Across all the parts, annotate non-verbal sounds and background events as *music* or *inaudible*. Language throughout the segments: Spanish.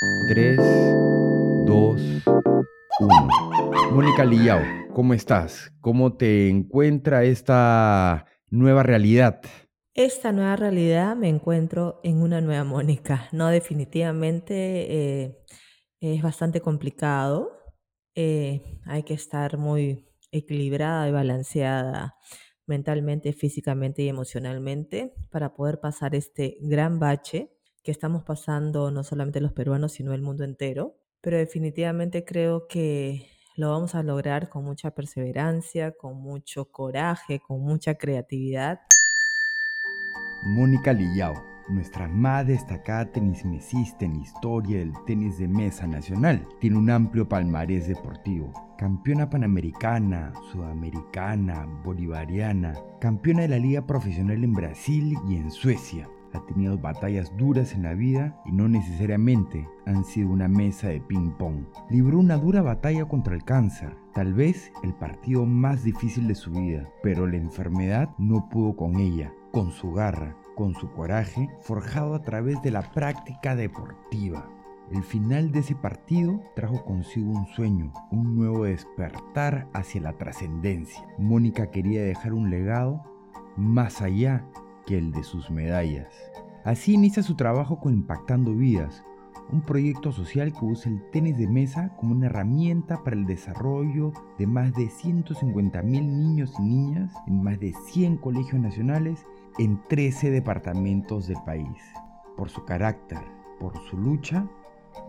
3, 2, 1. Mónica Lillao, ¿cómo estás? ¿Cómo te encuentra esta nueva realidad? Esta nueva realidad me encuentro en una nueva Mónica. No, definitivamente eh, es bastante complicado. Eh, hay que estar muy equilibrada y balanceada mentalmente, físicamente y emocionalmente para poder pasar este gran bache que estamos pasando no solamente los peruanos, sino el mundo entero. Pero definitivamente creo que lo vamos a lograr con mucha perseverancia, con mucho coraje, con mucha creatividad. Mónica Lillao, nuestra más destacada tenismesista en historia del tenis de mesa nacional, tiene un amplio palmarés deportivo. Campeona panamericana, sudamericana, bolivariana, campeona de la liga profesional en Brasil y en Suecia, ha tenido batallas duras en la vida y no necesariamente han sido una mesa de ping-pong. Libró una dura batalla contra el cáncer, tal vez el partido más difícil de su vida, pero la enfermedad no pudo con ella, con su garra, con su coraje, forjado a través de la práctica deportiva. El final de ese partido trajo consigo un sueño, un nuevo despertar hacia la trascendencia. Mónica quería dejar un legado más allá que el de sus medallas. Así inicia su trabajo con Impactando Vidas, un proyecto social que usa el tenis de mesa como una herramienta para el desarrollo de más de 150.000 niños y niñas en más de 100 colegios nacionales en 13 departamentos del país. Por su carácter, por su lucha,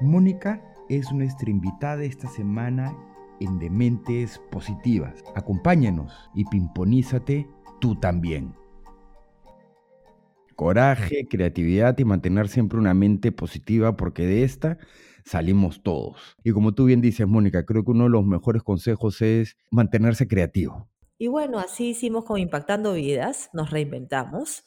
Mónica es nuestra invitada esta semana en Dementes Positivas. Acompáñanos y pimponízate tú también coraje, creatividad y mantener siempre una mente positiva porque de esta salimos todos. Y como tú bien dices, Mónica, creo que uno de los mejores consejos es mantenerse creativo. Y bueno, así hicimos con Impactando Vidas, nos reinventamos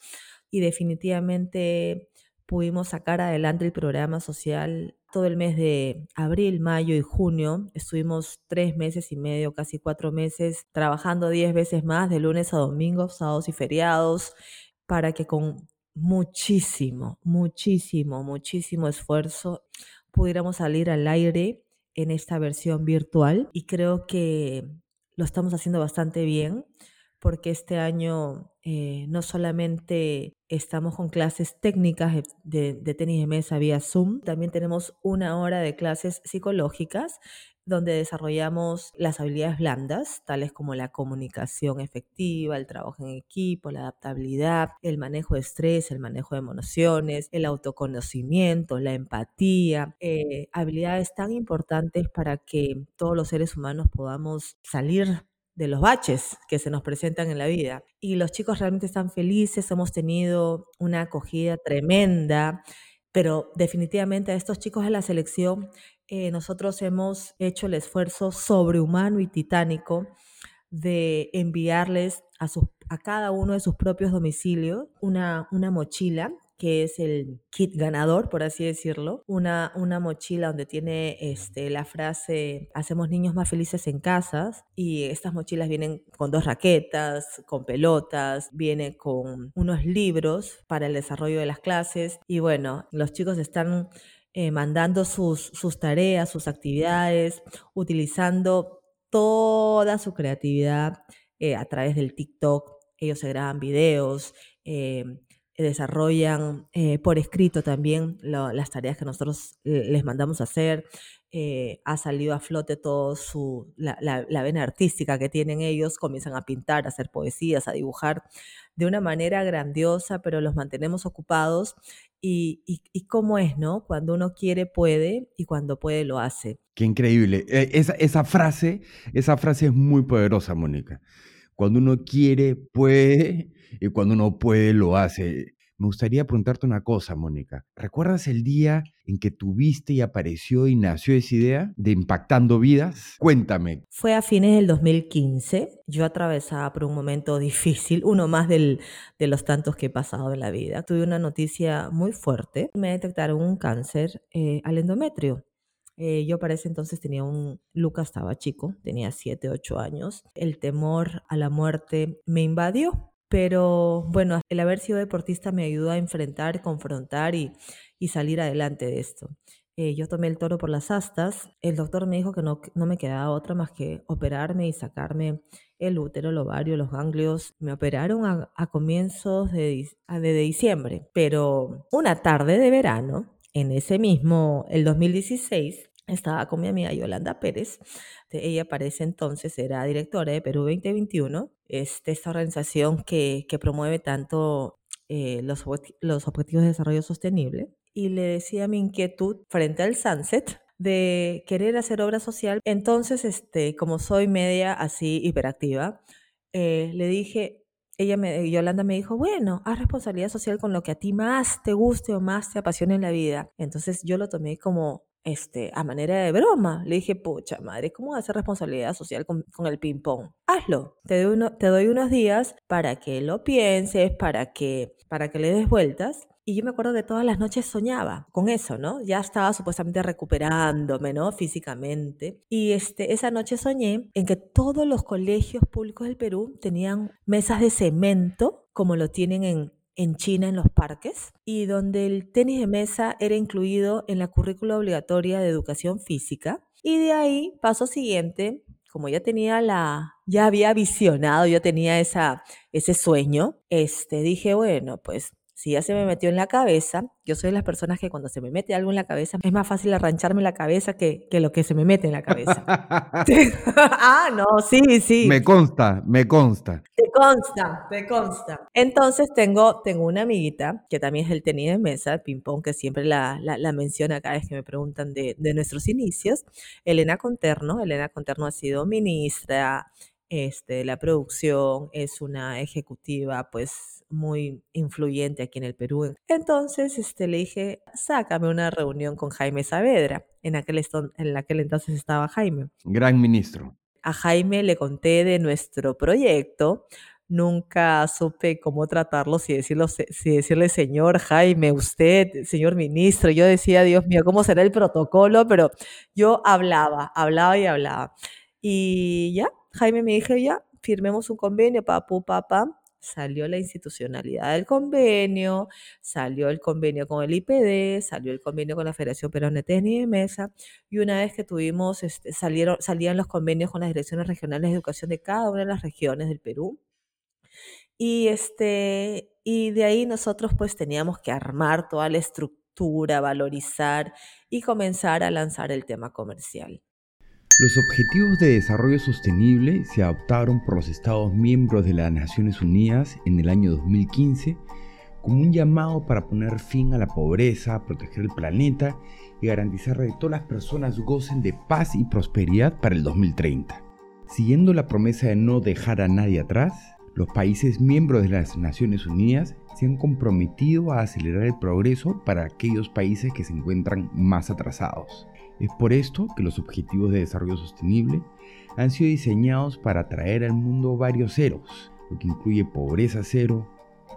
y definitivamente pudimos sacar adelante el programa social todo el mes de abril, mayo y junio. Estuvimos tres meses y medio, casi cuatro meses, trabajando diez veces más, de lunes a domingo, sábados y feriados, para que con muchísimo, muchísimo, muchísimo esfuerzo. Pudiéramos salir al aire en esta versión virtual y creo que lo estamos haciendo bastante bien porque este año eh, no solamente estamos con clases técnicas de, de, tenis de mesa vía Zoom, también tenemos una hora de clases psicológicas donde desarrollamos las habilidades blandas, tales como la comunicación efectiva, el trabajo en equipo, la adaptabilidad, el manejo de estrés, el manejo de emociones, el autoconocimiento, la empatía, eh, habilidades tan importantes para que todos los seres humanos podamos salir de los baches que se nos presentan en la vida. Y los chicos realmente están felices, hemos tenido una acogida tremenda, pero definitivamente a estos chicos de la selección eh, nosotros hemos hecho el esfuerzo sobrehumano y titánico de enviarles a, cada uno de sus propios domicilios una, mochila que es el kit ganador, por así decirlo, una, una mochila donde tiene este, la frase hacemos niños más felices en casas y estas mochilas vienen con dos raquetas, con pelotas, viene con unos libros para el desarrollo de las clases. Y bueno, los chicos están eh, mandando sus, sus tareas, sus actividades, utilizando toda su creatividad eh, a través del TikTok. Ellos se graban videos, eh, desarrollan por escrito también las tareas que nosotros les mandamos a hacer. ha salido a flote toda la, la, vena artística que tienen ellos, comienzan a pintar, a hacer poesías, a dibujar de una manera grandiosa, pero los mantenemos ocupados y, y, cómo es, ¿no? Cuando uno quiere, puede y cuando puede, lo hace. Qué increíble. E, esa, esa frase, esa frase es muy poderosa, Mónica. Cuando uno quiere, puede y cuando uno puede, lo hace. Me gustaría preguntarte una cosa, Mónica. ¿Recuerdas el día en que tuviste y apareció y nació esa idea de impactando vidas? Cuéntame. Fue a fines del 2015. Yo atravesaba por un momento difícil, uno más de los tantos que he pasado en la vida. Tuve una noticia muy fuerte. Me detectaron un cáncer eh, al endometrio. Eh, yo para ese entonces tenía un, Lucas estaba chico, tenía 7, 8 años. El temor a la muerte me invadió pero bueno, el haber sido deportista me ayudó a enfrentar, confrontar y, salir adelante de esto. eh, yo tomé el toro por las astas. El doctor me dijo que no, no me quedaba otra más que operarme y sacarme el útero, el ovario, los ganglios. Me operaron a, comienzos de, de diciembre, pero una tarde de verano, en ese mismo, el 2016, estaba con mi amiga Yolanda Pérez. Ella para ese entonces era directora de Perú 2021, este, esta organización que, que promueve tanto eh, los, los objetivos de desarrollo sostenible. Y le decía mi inquietud frente al sunset de querer hacer obra social. Entonces, este, como soy media así hiperactiva, eh, le dije, ella me, Yolanda me dijo, bueno, haz responsabilidad social con lo que a ti más te guste o más te apasione en la vida. Entonces yo lo tomé como este, a manera de broma. Le dije, pucha madre, ¿cómo hacer responsabilidad social con, el ping-pong? Hazlo. Te doy, te doy unos días para que lo pienses, para que, para que le des vueltas. Y yo me acuerdo que todas las noches soñaba con eso, ¿no? Ya estaba supuestamente recuperándome, ¿no? Físicamente. Y este, esa noche soñé en que todos los colegios públicos del Perú tenían mesas de cemento, como lo tienen en, en China en los parques y donde el tenis de mesa era incluido en la currícula obligatoria de educación física. Y de ahí, paso siguiente, como ya tenía la, ya había visionado, yo tenía esa, ese sueño, este, dije, bueno, pues si ya se me metió en la cabeza, yo soy de las personas que cuando se me mete algo en la cabeza, es más fácil arrancharme la cabeza que, que lo que se me mete en la cabeza. *laughs* *laughs* ah, no, sí, sí. Me consta, me consta. Te consta, te consta. Entonces tengo, tengo una amiguita que también es el tenis de mesa, ping-pong, que siempre la, la, la, menciona cada vez que me preguntan de, de nuestros inicios, Elena Conterno. Elena Conterno ha sido ministra, este, la producción, es una ejecutiva pues muy influyente aquí en el Perú. Entonces este, le dije, sácame una reunión con Jaime Saavedra. En aquel, en aquel entonces estaba Jaime. Gran ministro. A Jaime le conté de nuestro proyecto. Nunca supe cómo tratarlo, si, decirlo, si decirle, señor Jaime, usted, señor ministro. Yo decía, Dios mío, ¿cómo será el protocolo? Pero yo hablaba, hablaba y hablaba. Y ya, Jaime me dijo, ya, firmemos un convenio, papu, papá. Salió la institucionalidad del convenio, salió el convenio con el IPD, salió el convenio con la Federación Peruana de Tenis Mesa, y una vez que tuvimos, este, salieron, salían los convenios con las direcciones regionales de educación de cada una de las regiones del Perú. Y, este, y de ahí nosotros pues teníamos que armar toda la estructura, valorizar y comenzar a lanzar el tema comercial. Los Objetivos de Desarrollo Sostenible se adoptaron por los Estados miembros de las Naciones Unidas en el año 2015 como un llamado para poner fin a la pobreza, proteger el planeta y garantizar que todas las personas gocen de paz y prosperidad para el 2030. Siguiendo la promesa de no dejar a nadie atrás, los países miembros de las Naciones Unidas se han comprometido a acelerar el progreso para aquellos países que se encuentran más atrasados. Es por esto que los Objetivos de Desarrollo Sostenible han sido diseñados para traer al mundo varios ceros, lo que incluye pobreza cero,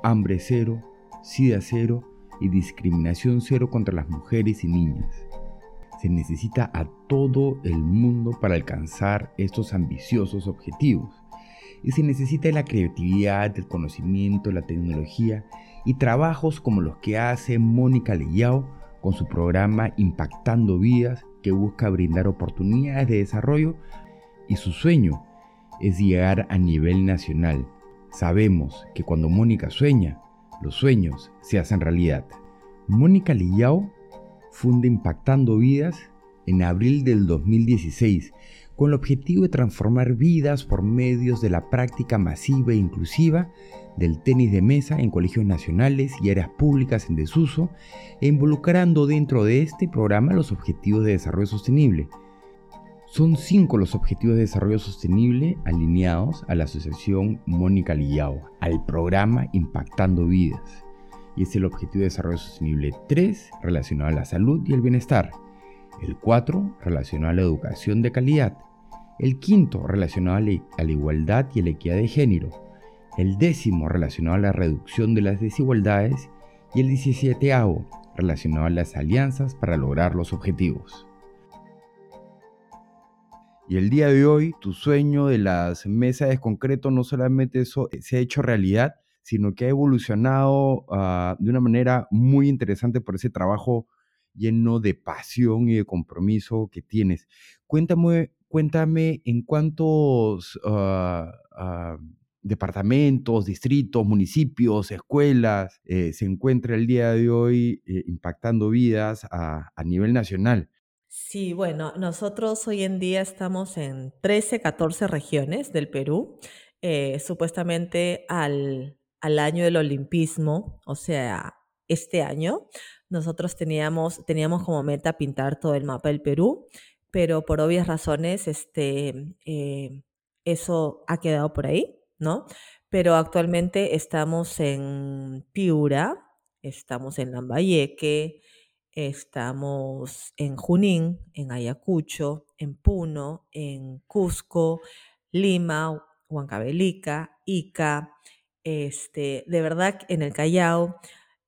hambre cero, sida cero y discriminación cero contra las mujeres y niñas. Se necesita a todo el mundo para alcanzar estos ambiciosos objetivos. Y se necesita la creatividad, el conocimiento, la tecnología y trabajos como los que hace Mónica Leyao con su programa Impactando Vidas que busca brindar oportunidades de desarrollo y su sueño es llegar a nivel nacional. Sabemos que cuando Mónica sueña, los sueños se hacen realidad. Mónica Lillao funda Impactando Vidas en abril del 2016 con el objetivo de transformar vidas por medios de la práctica masiva e inclusiva del tenis de mesa en colegios nacionales y áreas públicas en desuso e involucrando dentro de este programa los objetivos de desarrollo sostenible. Son cinco los objetivos de desarrollo sostenible alineados a la Asociación Mónica Lillao, al programa Impactando Vidas. Y es el objetivo de desarrollo sostenible 3 relacionado a la salud y el bienestar. El 4 relacionado a la educación de calidad. El quinto relacionado a la igualdad y la equidad de género el décimo relacionado a la reducción de las desigualdades y el diecisieteavo relacionado a las alianzas para lograr los objetivos. Y el día de hoy, tu sueño de las mesas de concreto no solamente se ha hecho realidad, sino que ha evolucionado ah, de una manera muy interesante por ese trabajo lleno de pasión y de compromiso que tienes. Cuéntame, cuéntame en cuántos ah, ah, departamentos, distritos, municipios, escuelas eh, se encuentra el día de hoy eh, impactando vidas a, nivel nacional. Sí, bueno, nosotros hoy en día estamos en 13, 14 regiones del Perú, eh, supuestamente al, al año del olimpismo, o sea, este año, nosotros teníamos, teníamos como meta pintar todo el mapa del Perú, pero por obvias razones, este, eh, eso ha quedado por ahí, ¿no? Pero actualmente estamos en Piura, estamos en Lambayeque, estamos en Junín, en Ayacucho, en Puno, en Cusco, Lima, Huancavelica, Ica, este, de verdad en el Callao,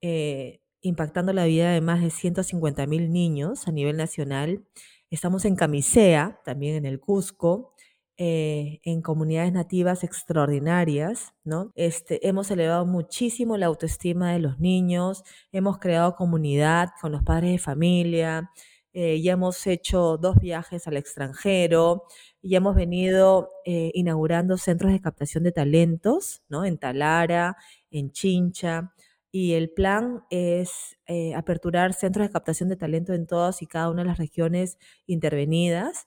eh, impactando la vida de más de 150 mil niños a nivel nacional. Estamos en Camisea, también en el Cusco, eh, en comunidades nativas extraordinarias, ¿no? Este, hemos elevado muchísimo la autoestima de los niños, hemos creado comunidad con los padres de familia, eh, ya hemos hecho dos viajes al extranjero, ya hemos venido eh, inaugurando centros de captación de talentos, ¿no? En Talara, en Chincha, y el plan es aperturar centros de captación de talento en todas y cada una de las regiones intervenidas.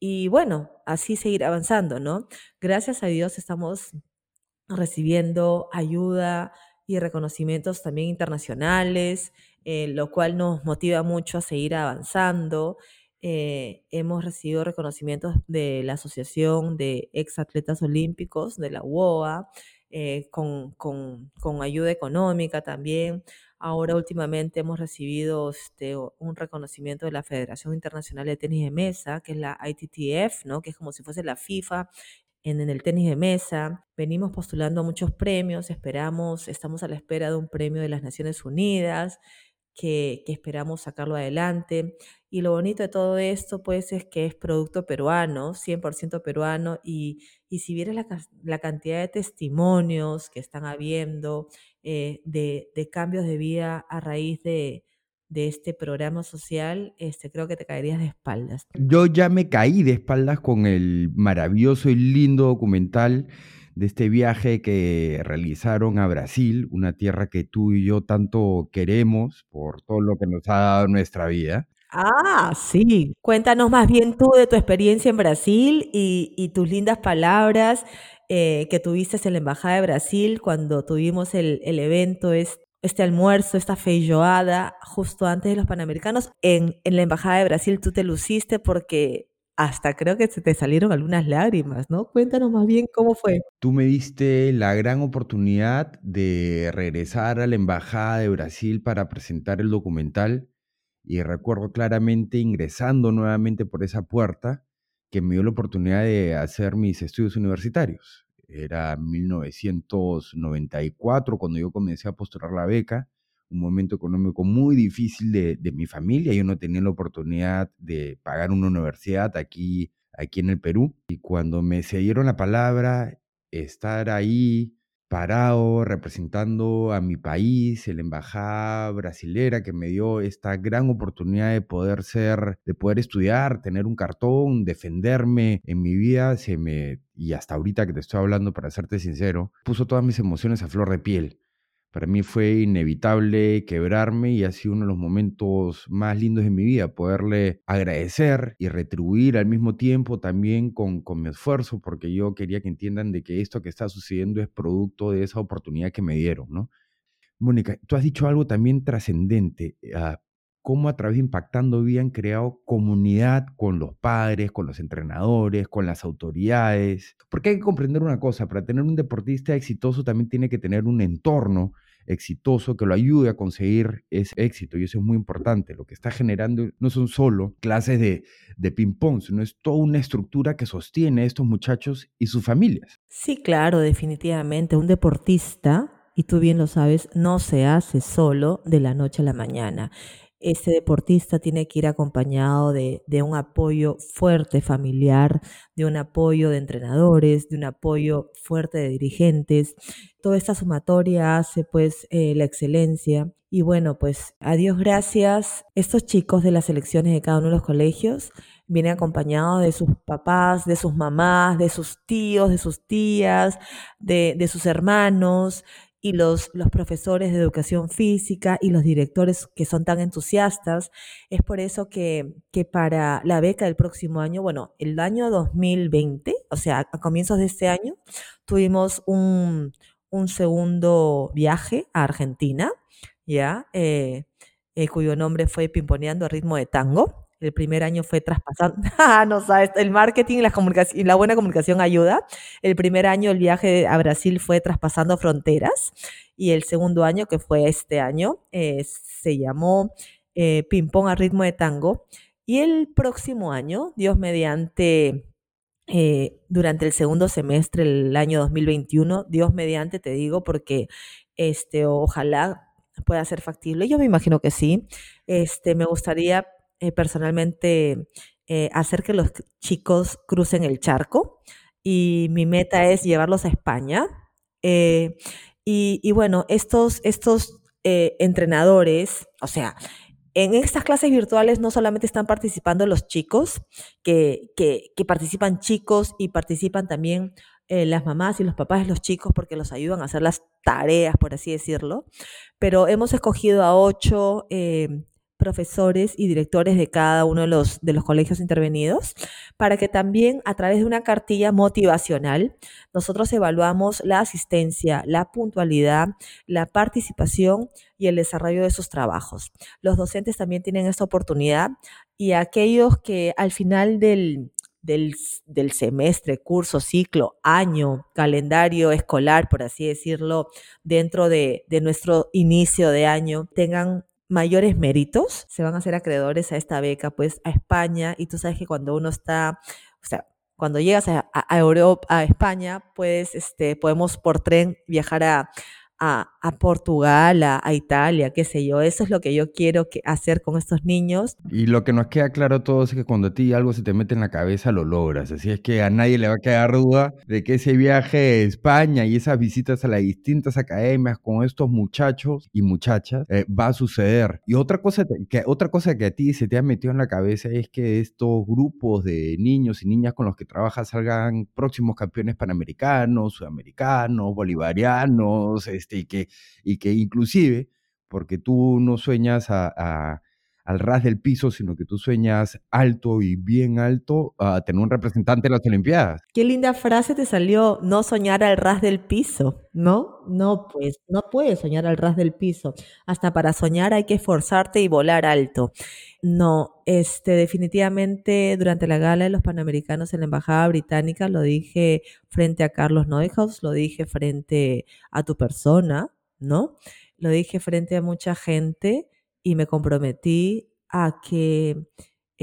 Y bueno, así seguir avanzando, ¿no? Gracias a Dios estamos recibiendo ayuda y reconocimientos también internacionales, eh, lo cual nos motiva mucho a seguir avanzando. Eh, hemos recibido reconocimientos de la Asociación de Ex Atletas Olímpicos, de la UOA, eh, con, con, con ayuda económica también. Ahora últimamente hemos recibido este, un reconocimiento de la Federación Internacional de Tenis de Mesa, que es la ITTF, ¿no? que es como si fuese la FIFA en, en el tenis de mesa. Venimos postulando a muchos premios, esperamos, estamos a la espera de un premio de las Naciones Unidas que, esperamos sacarlo adelante. Y lo bonito de todo esto, pues, es que es producto peruano, 100% peruano, y, y si vieres la, la, cantidad de testimonios que están habiendo eh, de, de, cambios de vida a raíz de, de este programa social, este, creo que te caerías de espaldas. Yo ya me caí de espaldas con el maravilloso y lindo documental de este viaje que realizaron a Brasil, una tierra que tú y yo tanto queremos por todo lo que nos ha dado nuestra vida. Ah, sí. Cuéntanos más bien tú de tu experiencia en Brasil y, tus lindas palabras eh, que tuviste en la Embajada de Brasil cuando tuvimos el, evento, este, almuerzo, esta feijoada, justo antes de los Panamericanos. En, en la Embajada de Brasil tú te luciste porque hasta creo que se te salieron algunas lágrimas, ¿no? Cuéntanos más bien cómo fue. Tú me diste la gran oportunidad de regresar a la Embajada de Brasil para presentar el documental y recuerdo claramente ingresando nuevamente por esa puerta que me dio la oportunidad de hacer mis estudios universitarios. Era 1994 cuando yo comencé a postular la beca un momento económico muy difícil de, mi familia. Yo no tenía la oportunidad de pagar una universidad aquí, aquí en el Perú. Y cuando me se dieron la palabra, estar ahí parado representando a mi país, la embajada brasilera que me dio esta gran oportunidad de poder ser, de poder estudiar, tener un cartón, defenderme en mi vida, se me y hasta ahorita que te estoy hablando para serte sincero, puso todas mis emociones a flor de piel. Para mí fue inevitable quebrarme y ha sido uno de los momentos más lindos de mi vida, poderle agradecer y retribuir al mismo tiempo también con, con mi esfuerzo, porque yo quería que entiendan de que esto que está sucediendo es producto de esa oportunidad que me dieron, ¿no? Mónica, tú has dicho algo también trascendente, ah, cómo a través de Impactando han creado comunidad con los padres, con los entrenadores, con las autoridades. Porque hay que comprender una cosa, para tener un deportista exitoso también tiene que tener un entorno exitoso que lo ayude a conseguir ese éxito y eso es muy importante. Lo que está generando no son solo clases de, de ping-pong, sino es toda una estructura que sostiene a estos muchachos y sus familias. Sí, claro, definitivamente. Un deportista, y tú bien lo sabes, no se hace solo de la noche a la mañana. Este deportista tiene que ir acompañado de, de, un apoyo fuerte familiar, de un apoyo de entrenadores, de un apoyo fuerte de dirigentes. Toda esta sumatoria hace pues eh, la excelencia. Y bueno, pues a Dios gracias, estos chicos de las selecciones de cada uno de los colegios vienen acompañados de sus papás, de sus mamás, de sus tíos, de sus tías, de, de sus hermanos, y los, los profesores de educación física y los directores que son tan entusiastas. Es por eso que, que para la beca del próximo año, bueno, el año 2020, o sea, a comienzos de este año, tuvimos un, un segundo viaje a Argentina, ¿ya? Eh, eh, cuyo nombre fue Pimponeando a ritmo de tango. El primer año fue traspasando, *laughs* no sabes, el marketing y la, comunicación, la buena comunicación ayuda. El primer año el viaje a Brasil fue traspasando fronteras y el segundo año, que fue este año, eh, se llamó eh, Ping Pong a ritmo de tango. Y el próximo año, Dios mediante, eh, durante el segundo semestre, el año 2021, Dios mediante, te digo, porque este, ojalá pueda ser factible. Yo me imagino que sí. Este, me gustaría eh, personalmente eh, hacer que los chicos crucen el charco y mi meta es llevarlos a España. Eh, y, y, bueno, estos, estos entrenadores, o sea, en estas clases virtuales no solamente están participando los chicos, que, que, participan chicos y participan también las mamás y los papás de los chicos porque los ayudan a hacer las tareas, por así decirlo, pero hemos escogido a ocho profesores y directores de cada uno de los, de los colegios intervenidos, para que también a través de una cartilla motivacional nosotros evaluamos la asistencia, la puntualidad, la participación y el desarrollo de sus trabajos. Los docentes también tienen esta oportunidad y aquellos que al final del, del, del, semestre, curso, ciclo, año, calendario escolar, por así decirlo, dentro de, de, nuestro inicio de año, tengan mayores méritos, se van a ser acreedores a esta beca, pues a España, y tú sabes que cuando uno está, o sea, cuando llegas a, a Europa, a España, pues este, podemos por tren viajar a, a, a Portugal, a, a, Italia, qué sé yo. Eso es lo que yo quiero que, hacer con estos niños. Y lo que nos queda claro a todos es que cuando a ti algo se te mete en la cabeza, lo logras. Así es que a nadie le va a quedar duda de que ese viaje a España y esas visitas a las distintas academias con estos muchachos y muchachas eh, va a suceder. Y otra cosa, que, otra cosa que a ti se te ha metido en la cabeza es que estos grupos de niños y niñas con los que trabajas salgan próximos campeones panamericanos, sudamericanos, bolivarianos, este, y que, y que inclusive, porque tú no sueñas a, al ras del piso, sino que tú sueñas alto y bien alto a tener un representante en las Olimpiadas. Qué linda frase te salió, no soñar al ras del piso, ¿no? No, pues, no puedes soñar al ras del piso. Hasta para soñar hay que esforzarte y volar alto. No, este, definitivamente durante la gala de los Panamericanos en la Embajada Británica lo dije frente a Carlos Neuhaus, lo dije frente a tu persona, ¿no? Lo dije frente a mucha gente y me comprometí a que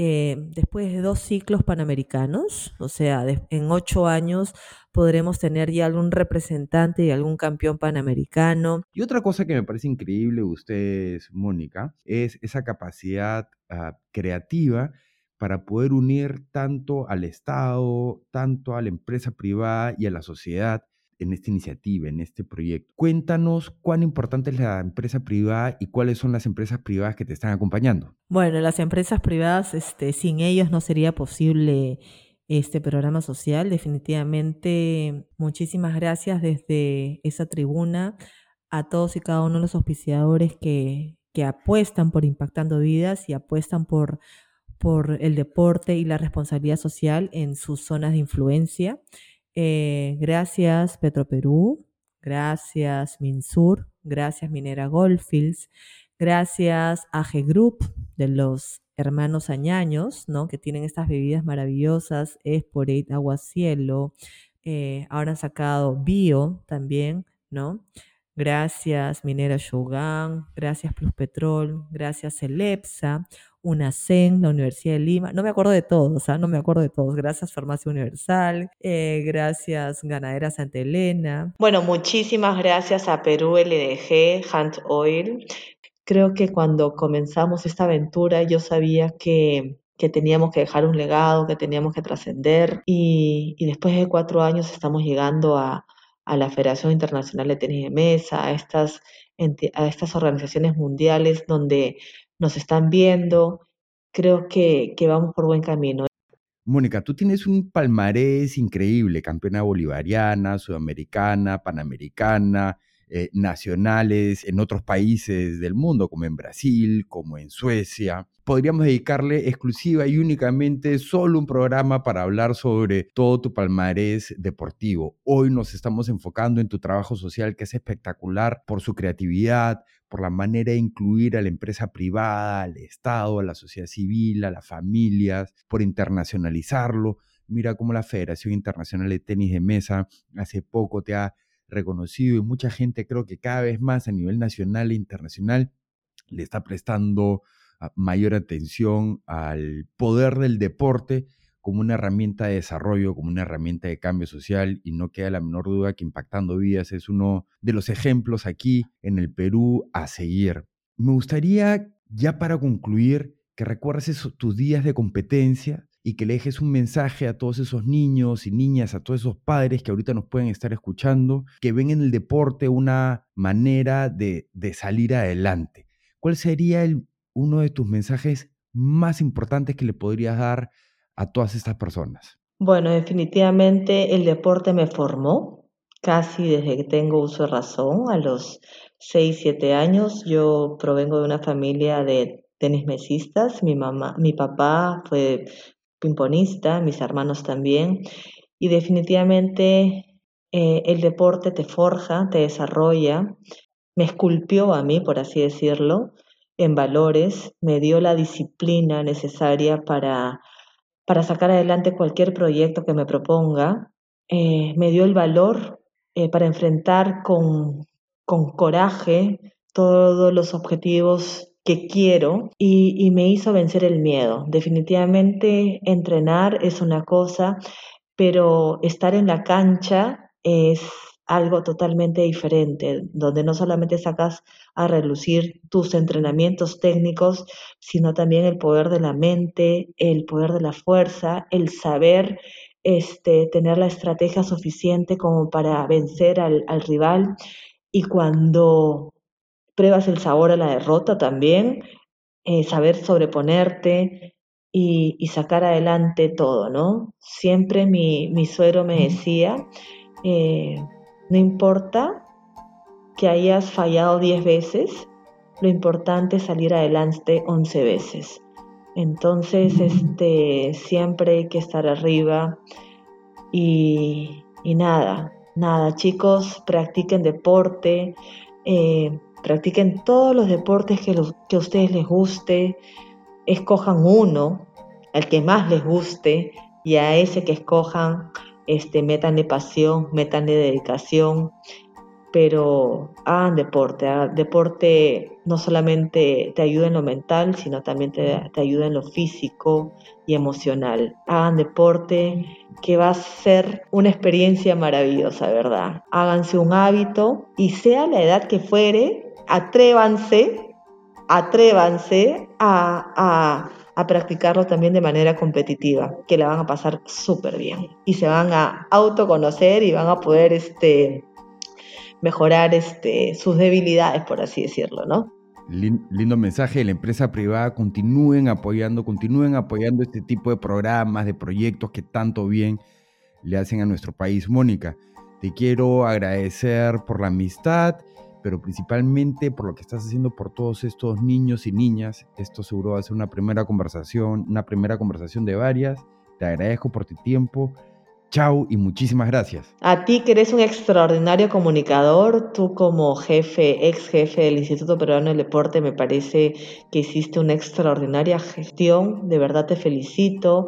eh, después de dos ciclos panamericanos, o sea, en ocho años podremos tener ya algún representante y algún campeón panamericano. Y otra cosa que me parece increíble de ustedes, Mónica, es esa capacidad uh, creativa para poder unir tanto al Estado, tanto a la empresa privada y a la sociedad en esta iniciativa, en este proyecto. Cuéntanos cuán importante es la empresa privada y cuáles son las empresas privadas que te están acompañando. Bueno, las empresas privadas, este, sin ellos no sería posible este programa social. Definitivamente, muchísimas gracias desde esa tribuna a todos y cada uno de los auspiciadores que, que apuestan por impactando vidas y apuestan por, por el deporte y la responsabilidad social en sus zonas de influencia. Eh, gracias Petroperú, gracias Minsur, gracias Minera Goldfields, gracias a G Group de los hermanos Añaños, ¿no? que tienen estas bebidas maravillosas, Esporate, Agua Cielo, eh, ahora han sacado Bio también, ¿no? Gracias Minera Shogun, gracias Plus Petrol, gracias Celepsa, UNACEN, la Universidad de Lima, no me acuerdo de todos, ¿ah? no me acuerdo de todos, gracias Farmacia Universal, eh, gracias Ganadera Santa Elena. Bueno, muchísimas gracias a Perú LDG, Hunt Oil, Creo que cuando comenzamos esta aventura yo sabía que, que teníamos que dejar un legado, que teníamos que trascender y, y, después de cuatro años estamos llegando a, a la Federación Internacional de Tenis de Mesa, a estas, a estas organizaciones mundiales donde nos están viendo. Creo que, vamos por buen camino. Mónica, tú tienes un palmarés increíble, campeona bolivariana, sudamericana, panamericana, eh, nacionales en otros países del mundo, como en Brasil, como en Suecia. Podríamos dedicarle exclusiva y únicamente solo un programa para hablar sobre todo tu palmarés deportivo. Hoy nos estamos enfocando en tu trabajo social, que es espectacular por su creatividad, por la manera de incluir a la empresa privada, al Estado, a la sociedad civil, a las familias, por internacionalizarlo. Mira cómo la Federación Internacional de Tenis de Mesa hace poco te ha reconocido y mucha gente creo que cada vez más a nivel nacional e internacional le está prestando ah, mayor atención al poder del deporte como una herramienta de desarrollo, como una herramienta de cambio social y no queda la menor duda que Impactando Vidas es uno de los ejemplos aquí en el Perú a seguir. Me gustaría ya para concluir que recuerdes tus días de competencia, y que le dejes un mensaje a todos esos niños y niñas, a todos esos padres que ahorita nos pueden estar escuchando, que ven en el deporte una manera de, salir adelante. ¿Cuál sería uno de tus mensajes más importantes que le podrías dar a todas estas personas? Bueno, definitivamente el deporte me formó casi desde que tengo uso de razón, a los 6, 7 años. Yo provengo de una familia de tenis mesistas. Mi mamá, mi papá fue pimponista, mis hermanos también, y definitivamente eh, el deporte te forja, te desarrolla, me esculpió a mí, por así decirlo, en valores, me dio la disciplina necesaria para, para sacar adelante cualquier proyecto que me proponga, eh, me dio el valor eh, para enfrentar con, con coraje todos los objetivos que quiero y, me hizo vencer el miedo. Definitivamente entrenar es una cosa, pero estar en la cancha es algo totalmente diferente, donde no solamente sacas a relucir tus entrenamientos técnicos, sino también el poder de la mente, el poder de la fuerza, el saber este, tener la estrategia suficiente como para vencer al, al rival. Y cuando pruebas el sabor a la derrota también, eh, saber sobreponerte y, sacar adelante todo, ¿no? Siempre mi, suero me decía, eh, no importa que hayas fallado 10 veces, lo importante es salir adelante 11 veces. Entonces, este, siempre hay que estar arriba y, nada, nada, chicos, practiquen deporte, eh, Practiquen todos los deportes que, que a ustedes les guste. Escojan uno, al que más les guste, y a ese que escojan, este, métanle pasión, métanle dedicación, pero hagan deporte. Deporte no solamente te ayuda en lo mental, sino también te, te ayuda en lo físico y emocional. Hagan deporte que va a ser una experiencia maravillosa, ¿verdad? Háganse un hábito y sea la edad que fuere, atrévanse, atrévanse a, practicarlo también de manera competitiva, que la van a pasar súper bien y se van a autoconocer y van a poder este, mejorar este, sus debilidades, por así decirlo, ¿no? Lindo mensaje de la empresa privada, continúen apoyando, continúen apoyando este tipo de programas, de proyectos que tanto bien le hacen a nuestro país. Mónica, te quiero agradecer por la amistad pero principalmente por lo que estás haciendo por todos estos niños y niñas. Esto seguro va a ser una primera conversación, una primera conversación de varias. Te agradezco por tu tiempo. Chao y muchísimas gracias. A ti que eres un extraordinario comunicador, tú como jefe, ex jefe del Instituto Peruano del Deporte, me parece que hiciste una extraordinaria gestión, de verdad te felicito.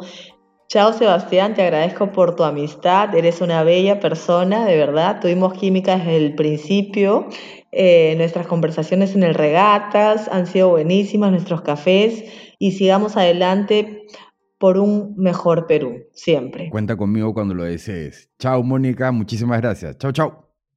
Chao Sebastián, te agradezco por tu amistad, eres una bella persona, de verdad, tuvimos química desde el principio, eh, nuestras conversaciones en el regatas han sido buenísimas, nuestros cafés, y sigamos adelante por un mejor Perú, siempre. Cuenta conmigo cuando lo desees. Chao Mónica, muchísimas gracias. Chao, chao.